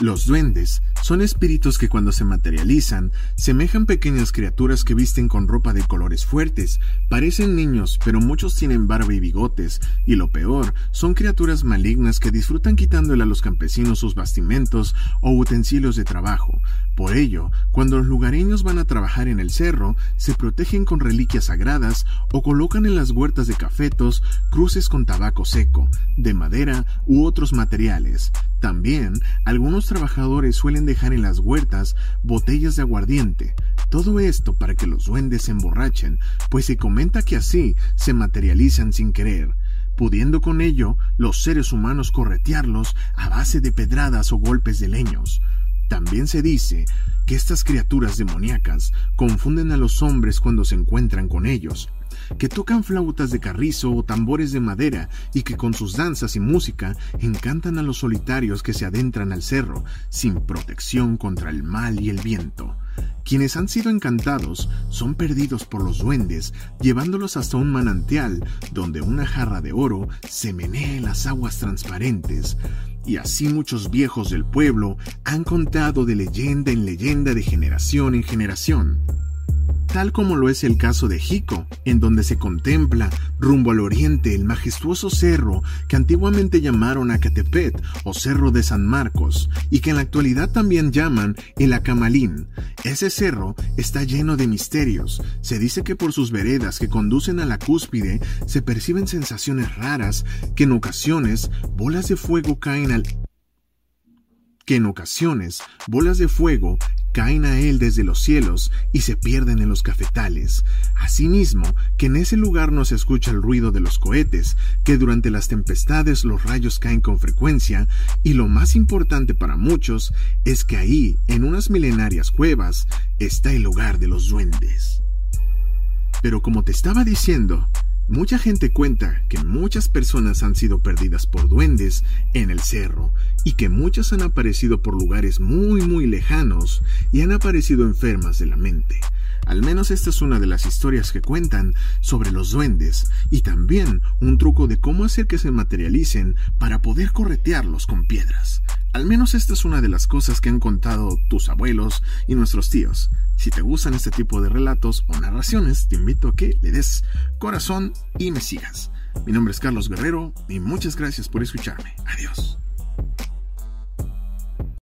Los duendes son espíritus que cuando se materializan semejan pequeñas criaturas que visten con ropa de colores fuertes, parecen niños, pero muchos tienen barba y bigotes, y lo peor, son criaturas malignas que disfrutan quitándole a los campesinos sus bastimentos o utensilios de trabajo. Por ello, cuando los lugareños van a trabajar en el cerro, se protegen con reliquias sagradas o colocan en las huertas de cafetos cruces con tabaco seco, de madera u otros materiales. También, algunos trabajadores suelen dejar en las huertas botellas de aguardiente. Todo esto para que los duendes se emborrachen, pues se comenta que así se materializan sin querer, pudiendo con ello los seres humanos corretearlos a base de pedradas o golpes de leños. También se dice que estas criaturas demoníacas confunden a los hombres cuando se encuentran con ellos, que tocan flautas de carrizo o tambores de madera y que con sus danzas y música encantan a los solitarios que se adentran al cerro sin protección contra el mal y el viento. Quienes han sido encantados son perdidos por los duendes, llevándolos hasta un manantial donde una jarra de oro se menea en las aguas transparentes. Y así muchos viejos del pueblo han contado de leyenda en leyenda de generación en generación tal como lo es el caso de Jico, en donde se contempla, rumbo al oriente, el majestuoso cerro que antiguamente llamaron Acatepet o Cerro de San Marcos, y que en la actualidad también llaman el Acamalín. Ese cerro está lleno de misterios. Se dice que por sus veredas que conducen a la cúspide se perciben sensaciones raras, que en ocasiones bolas de fuego caen al que en ocasiones bolas de fuego caen a él desde los cielos y se pierden en los cafetales. Asimismo, que en ese lugar no se escucha el ruido de los cohetes, que durante las tempestades los rayos caen con frecuencia, y lo más importante para muchos es que ahí, en unas milenarias cuevas, está el hogar de los duendes. Pero como te estaba diciendo, Mucha gente cuenta que muchas personas han sido perdidas por duendes en el cerro y que muchas han aparecido por lugares muy muy lejanos y han aparecido enfermas de la mente. Al menos esta es una de las historias que cuentan sobre los duendes y también un truco de cómo hacer que se materialicen para poder corretearlos con piedras. Al menos esta es una de las cosas que han contado tus abuelos y nuestros tíos. Si te gustan este tipo de relatos o narraciones, te invito a que le des corazón y me sigas. Mi nombre es Carlos Guerrero y muchas gracias por escucharme. Adiós.